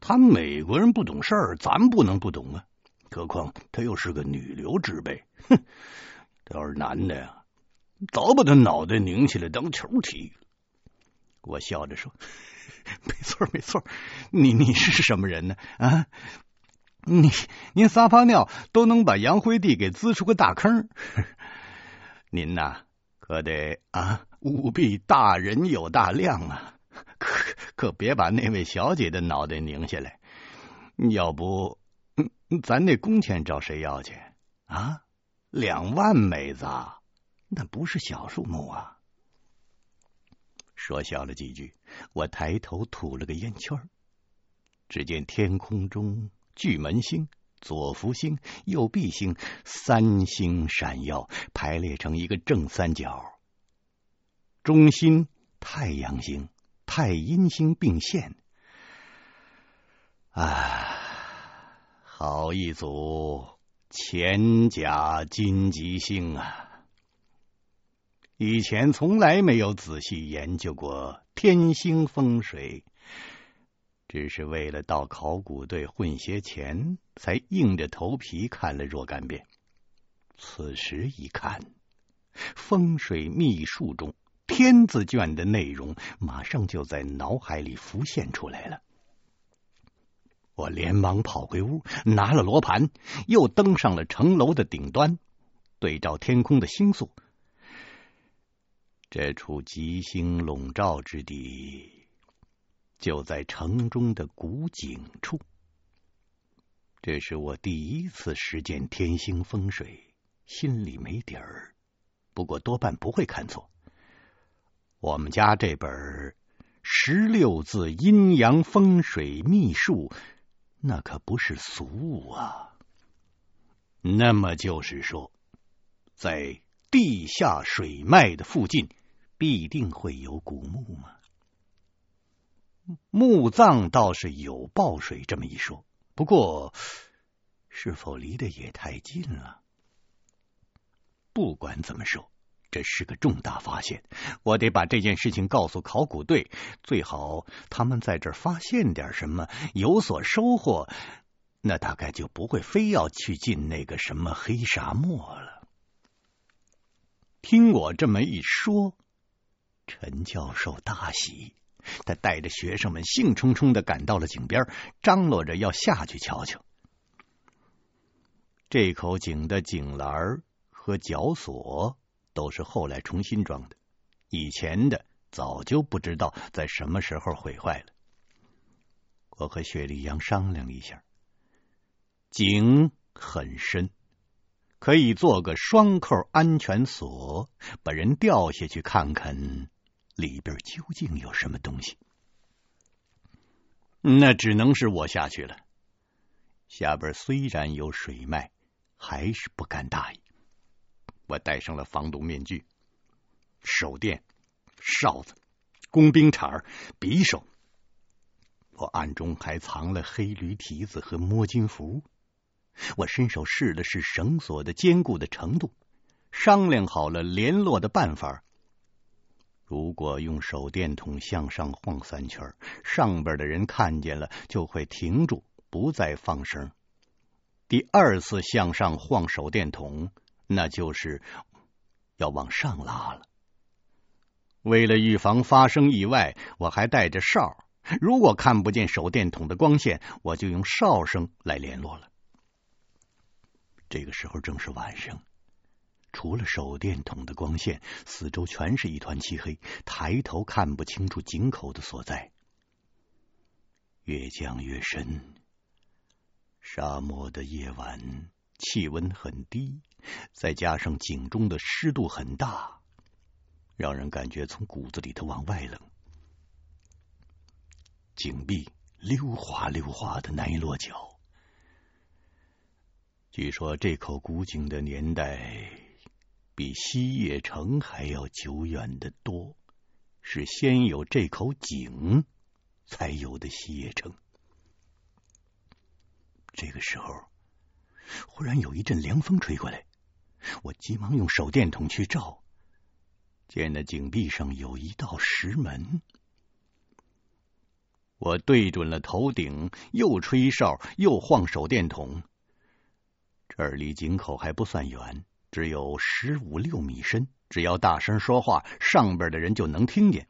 他美国人不懂事儿，咱不能不懂啊。何况他又是个女流之辈，哼，要是男的呀。”早把他脑袋拧起来当球踢！我笑着说：“ <laughs> 没错，没错，你你是什么人呢？啊，你您撒泡尿都能把杨辉地给滋出个大坑，<laughs> 您呐可得啊务必大人有大量啊，<laughs> 可可别把那位小姐的脑袋拧下来，要不咱那工钱找谁要去啊？两万美子。”那不是小数目啊！说笑了几句，我抬头吐了个烟圈。只见天空中巨门星、左福星、右弼星三星闪耀，排列成一个正三角。中心太阳星、太阴星并现。啊，好一组干甲金吉星啊！以前从来没有仔细研究过天星风水，只是为了到考古队混些钱，才硬着头皮看了若干遍。此时一看，风水秘术中“天”字卷的内容，马上就在脑海里浮现出来了。我连忙跑回屋，拿了罗盘，又登上了城楼的顶端，对照天空的星宿。这处吉星笼罩之地，就在城中的古井处。这是我第一次实践天星风水，心里没底儿。不过多半不会看错。我们家这本十六字阴阳风水秘术，那可不是俗物啊。那么就是说，在地下水脉的附近。必定会有古墓吗？墓葬倒是有报水这么一说，不过是否离得也太近了？不管怎么说，这是个重大发现，我得把这件事情告诉考古队，最好他们在这儿发现点什么，有所收获，那大概就不会非要去进那个什么黑沙漠了。听我这么一说。陈教授大喜，他带着学生们兴冲冲的赶到了井边，张罗着要下去瞧瞧。这口井的井栏和绞索都是后来重新装的，以前的早就不知道在什么时候毁坏了。我和雪莉杨商量一下，井很深，可以做个双扣安全锁，把人掉下去看看。里边究竟有什么东西。那只能是我下去了。下边虽然有水脉，还是不敢大意。我戴上了防毒面具、手电、哨子、工兵铲、匕首。我暗中还藏了黑驴蹄子和摸金符。我伸手试了试绳索的坚固的程度，商量好了联络的办法。如果用手电筒向上晃三圈，上边的人看见了就会停住，不再放声。第二次向上晃手电筒，那就是要往上拉了。为了预防发生意外，我还带着哨。如果看不见手电筒的光线，我就用哨声来联络了。这个时候正是晚上。除了手电筒的光线，四周全是一团漆黑，抬头看不清楚井口的所在。越降越深，沙漠的夜晚气温很低，再加上井中的湿度很大，让人感觉从骨子里头往外冷。井壁溜滑溜滑的难以落脚。据说这口古井的年代。比西叶城还要久远的多，是先有这口井，才有的西叶城。这个时候，忽然有一阵凉风吹过来，我急忙用手电筒去照，见那井壁上有一道石门。我对准了头顶，又吹哨，又晃手电筒。这儿离井口还不算远。只有十五六米深，只要大声说话，上边的人就能听见。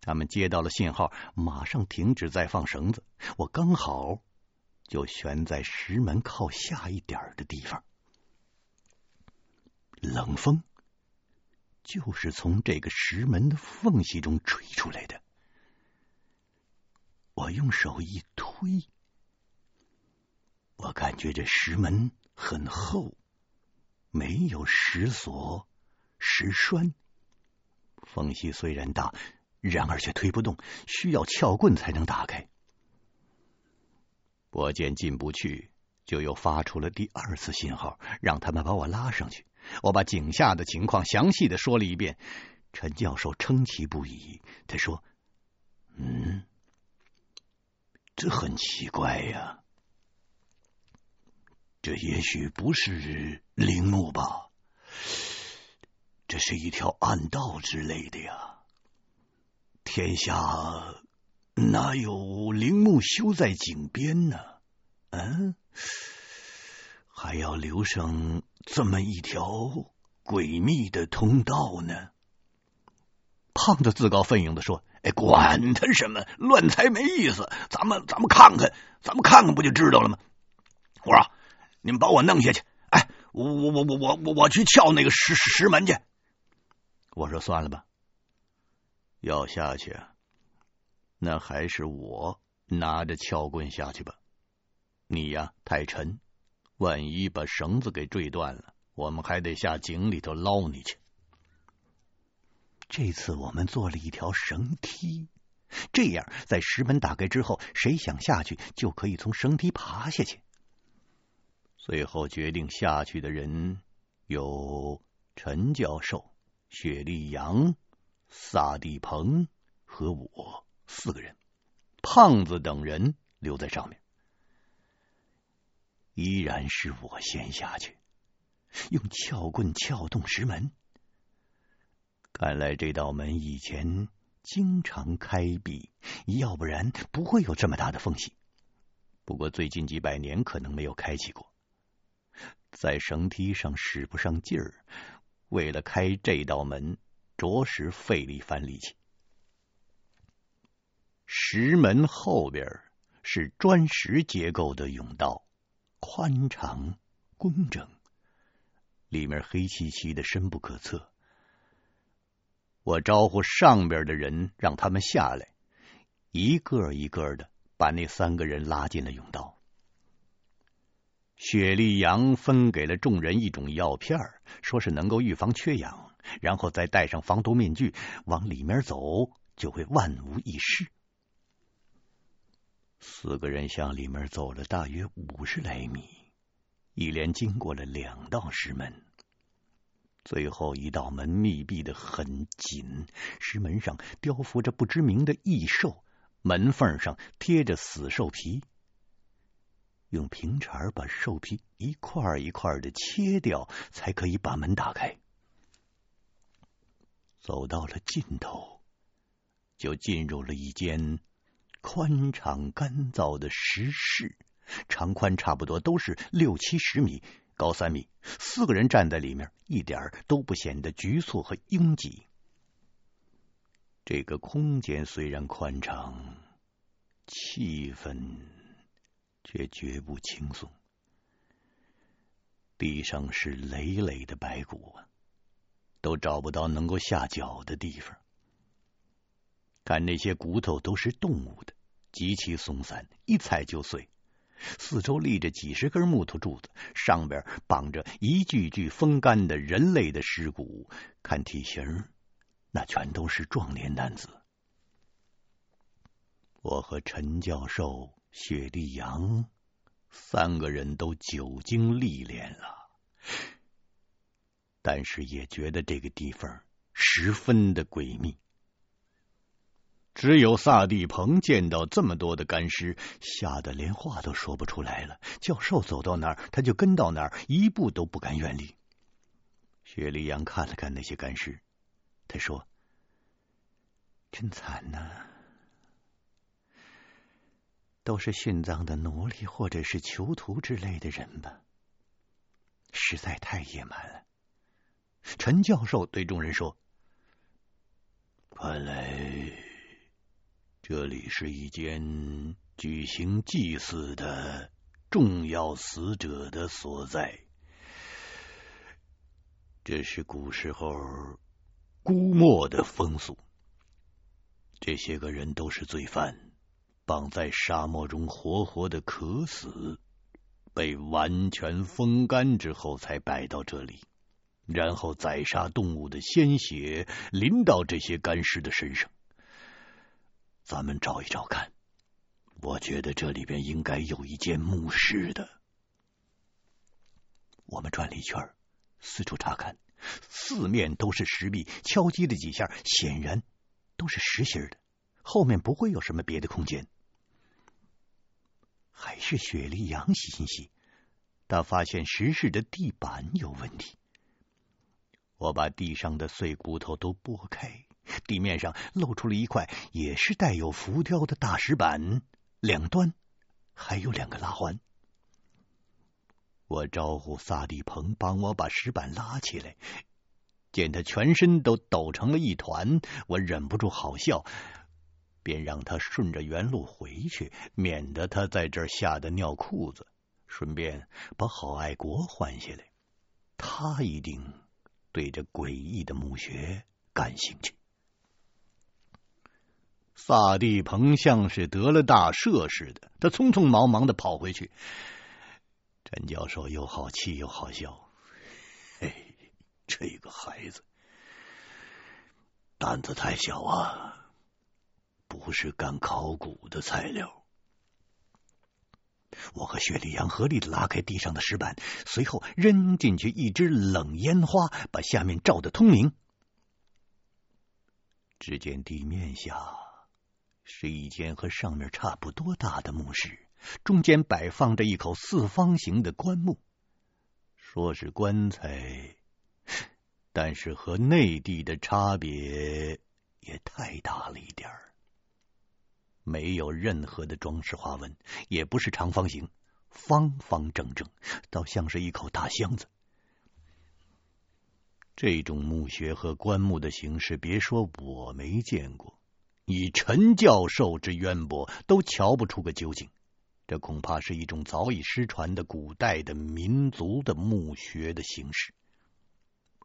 他们接到了信号，马上停止再放绳子。我刚好就悬在石门靠下一点的地方。冷风就是从这个石门的缝隙中吹出来的。我用手一推，我感觉这石门很厚。没有石锁、石栓，缝隙虽然大，然而却推不动，需要撬棍才能打开。我见进不去，就又发出了第二次信号，让他们把我拉上去。我把井下的情况详细的说了一遍。陈教授称奇不已，他说：“嗯，这很奇怪呀。”这也许不是陵墓吧？这是一条暗道之类的呀。天下哪有陵墓修在井边呢？嗯，还要留上这么一条诡秘的通道呢？胖子自告奋勇的说：“哎，管他什么，乱猜没意思。咱们咱们看看，咱们看看不就知道了吗？”我说。你们把我弄下去！哎，我我我我我我去撬那个石石门去。我说算了吧，要下去，那还是我拿着撬棍下去吧。你呀太沉，万一把绳子给坠断了，我们还得下井里头捞你去。这次我们做了一条绳梯，这样在石门打开之后，谁想下去就可以从绳梯爬下去。最后决定下去的人有陈教授、雪莉杨、萨蒂鹏和我四个人，胖子等人留在上面。依然是我先下去，用撬棍撬动石门。看来这道门以前经常开闭，要不然不会有这么大的缝隙。不过最近几百年可能没有开启过。在绳梯上使不上劲儿，为了开这道门，着实费了一番力气。石门后边是砖石结构的甬道，宽敞工整，里面黑漆漆的，深不可测。我招呼上边的人，让他们下来，一个一个的把那三个人拉进了甬道。雪莉杨分给了众人一种药片，说是能够预防缺氧。然后再戴上防毒面具，往里面走，就会万无一失。四个人向里面走了大约五十来米，一连经过了两道石门，最后一道门密闭得很紧，石门上雕伏着不知名的异兽，门缝上贴着死兽皮。用平铲把兽皮一块一块的切掉，才可以把门打开。走到了尽头，就进入了一间宽敞干燥的石室，长宽差不多都是六七十米，高三米。四个人站在里面，一点都不显得局促和拥挤。这个空间虽然宽敞，气氛却绝不轻松。地上是累累的白骨啊。都找不到能够下脚的地方。看那些骨头都是动物的，极其松散，一踩就碎。四周立着几十根木头柱子，上边绑着一具具风干的人类的尸骨。看体型，那全都是壮年男子。我和陈教授、雪莉杨三个人都久经历练了。但是也觉得这个地方十分的诡秘。只有萨蒂鹏见到这么多的干尸，吓得连话都说不出来了。教授走到哪儿，他就跟到哪儿，一步都不敢远离。雪莉杨看了看那些干尸，他说：“真惨呐，都是殉葬的奴隶或者是囚徒之类的人吧，实在太野蛮了。”陈教授对众人说：“看来这里是一间举行祭祀的重要死者的所在。这是古时候估摸的风俗。这些个人都是罪犯，绑在沙漠中活活的渴死，被完全风干之后才摆到这里。”然后宰杀动物的鲜血淋到这些干尸的身上，咱们找一找看。我觉得这里边应该有一间墓室的。我们转了一圈，四处查看，四面都是石壁，敲击了几下，显然都是实心的，后面不会有什么别的空间。还是雪莉杨细心细，他发现石室的地板有问题。我把地上的碎骨头都拨开，地面上露出了一块也是带有浮雕的大石板，两端还有两个拉环。我招呼萨蒂彭帮我把石板拉起来，见他全身都抖成了一团，我忍不住好笑，便让他顺着原路回去，免得他在这儿吓得尿裤子，顺便把郝爱国换下来，他一定。对这诡异的墓穴感兴趣。萨蒂彭像是得了大赦似的，他匆匆忙忙的跑回去。陈教授又好气又好笑：“嘿，这个孩子胆子太小啊，不是干考古的材料。”我和薛立阳合力拉开地上的石板，随后扔进去一支冷烟花，把下面照得通明。只见地面下是一间和上面差不多大的墓室，中间摆放着一口四方形的棺木。说是棺材，但是和内地的差别也太大了一点儿。没有任何的装饰花纹，也不是长方形，方方正正，倒像是一口大箱子。这种墓穴和棺木的形式，别说我没见过，以陈教授之渊博，都瞧不出个究竟。这恐怕是一种早已失传的古代的民族的墓穴的形式，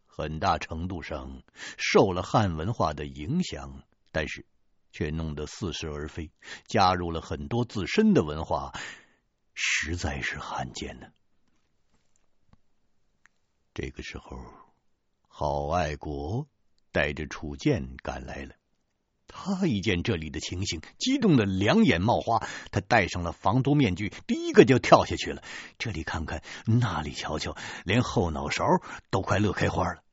很大程度上受了汉文化的影响，但是。却弄得似是而非，加入了很多自身的文化，实在是罕见呢。这个时候，郝爱国带着楚剑赶来了。他一见这里的情形，激动的两眼冒花。他戴上了防毒面具，第一个就跳下去了。这里看看，那里瞧瞧，连后脑勺都快乐开花了。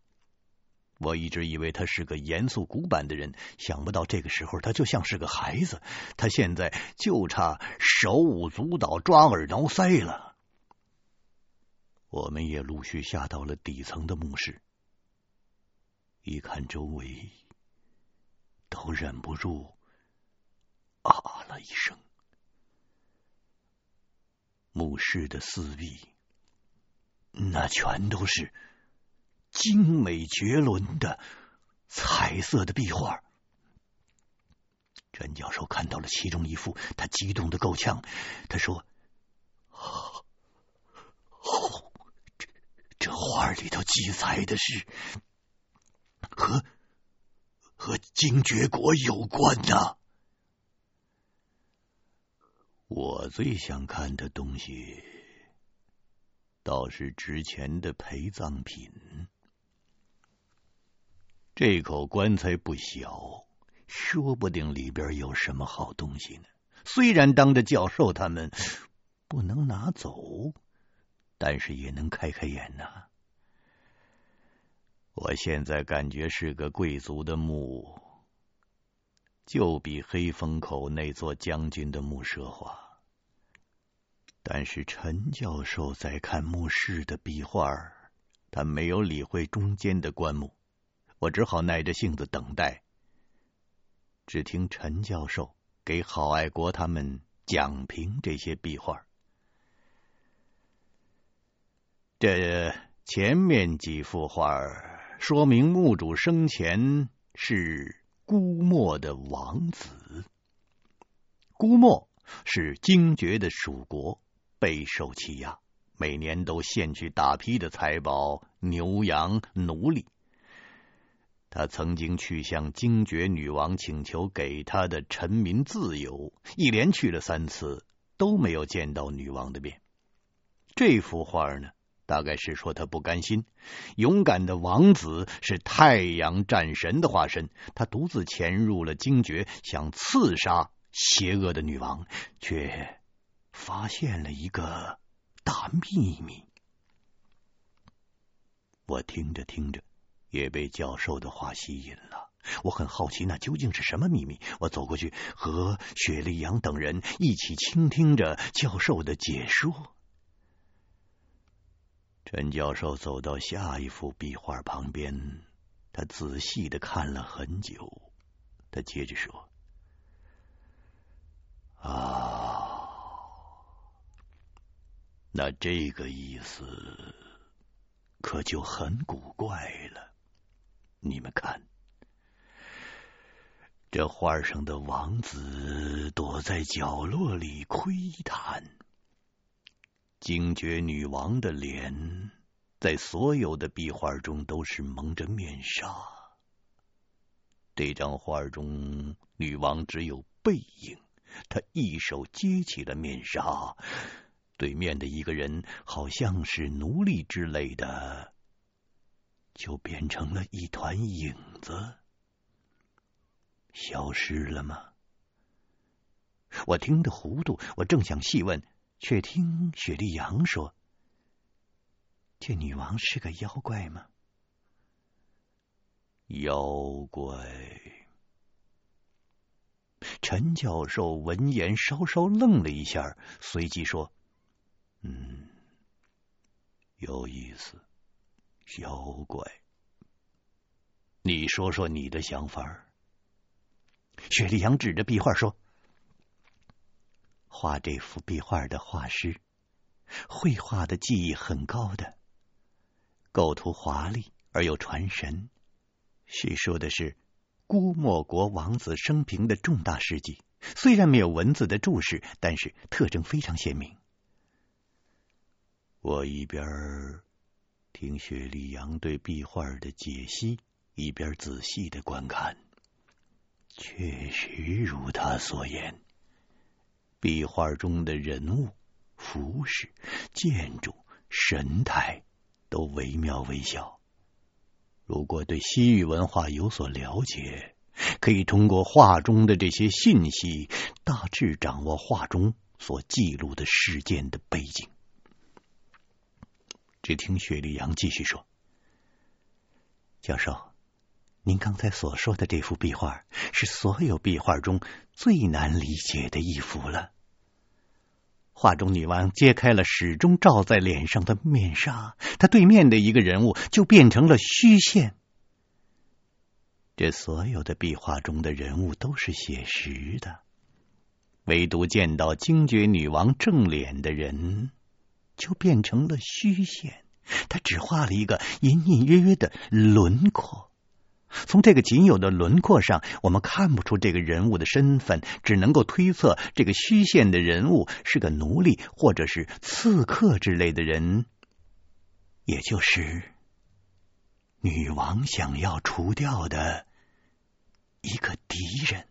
我一直以为他是个严肃古板的人，想不到这个时候他就像是个孩子。他现在就差手舞足蹈、抓耳挠腮了。我们也陆续下到了底层的墓室，一看周围。都忍不住啊了一声。墓室的四壁，那全都是精美绝伦的彩色的壁画。陈教授看到了其中一幅，他激动的够呛。他说：“哦，这这画里头记载的是和。”和精绝国有关的，我最想看的东西，倒是值钱的陪葬品。这口棺材不小，说不定里边有什么好东西呢。虽然当着教授他们不能拿走，但是也能开开眼呐。我现在感觉是个贵族的墓，就比黑风口那座将军的墓奢华。但是陈教授在看墓室的壁画，他没有理会中间的棺木，我只好耐着性子等待。只听陈教授给郝爱国他们讲评这些壁画。这前面几幅画。说明墓主生前是姑墨的王子。姑墨是精绝的属国，备受欺压，每年都献去大批的财宝、牛羊、奴隶。他曾经去向精绝女王请求给他的臣民自由，一连去了三次，都没有见到女王的面。这幅画呢？大概是说他不甘心，勇敢的王子是太阳战神的化身，他独自潜入了精绝，想刺杀邪恶的女王，却发现了一个大秘密。我听着听着，也被教授的话吸引了。我很好奇，那究竟是什么秘密？我走过去，和雪莉杨等人一起倾听着教授的解说。陈教授走到下一幅壁画旁边，他仔细的看了很久。他接着说：“啊，那这个意思可就很古怪了。你们看，这画上的王子躲在角落里窥探。”精绝女王的脸在所有的壁画中都是蒙着面纱。这张画中女王只有背影，她一手接起了面纱，对面的一个人好像是奴隶之类的，就变成了一团影子，消失了吗？我听得糊涂，我正想细问。却听雪莉杨说：“这女王是个妖怪吗？”妖怪。陈教授闻言稍稍愣了一下，随即说：“嗯，有意思，妖怪。你说说你的想法。”雪莉杨指着壁画说。画这幅壁画的画师，绘画的技艺很高的，构图华丽而又传神。叙述的是姑墨国王子生平的重大事迹，虽然没有文字的注释，但是特征非常鲜明。我一边听雪莉杨对壁画的解析，一边仔细的观看，确实如他所言。壁画中的人物、服饰、建筑、神态都惟妙惟肖，如果对西域文化有所了解，可以通过画中的这些信息，大致掌握画中所记录的事件的背景。只听雪莉杨继续说：“教授，您刚才所说的这幅壁画，是所有壁画中最难理解的一幅了。画中女王揭开了始终罩在脸上的面纱，她对面的一个人物就变成了虚线。这所有的壁画中的人物都是写实的，唯独见到精绝女王正脸的人。”就变成了虚线，他只画了一个隐隐约约的轮廓。从这个仅有的轮廓上，我们看不出这个人物的身份，只能够推测这个虚线的人物是个奴隶或者是刺客之类的人，也就是女王想要除掉的一个敌人。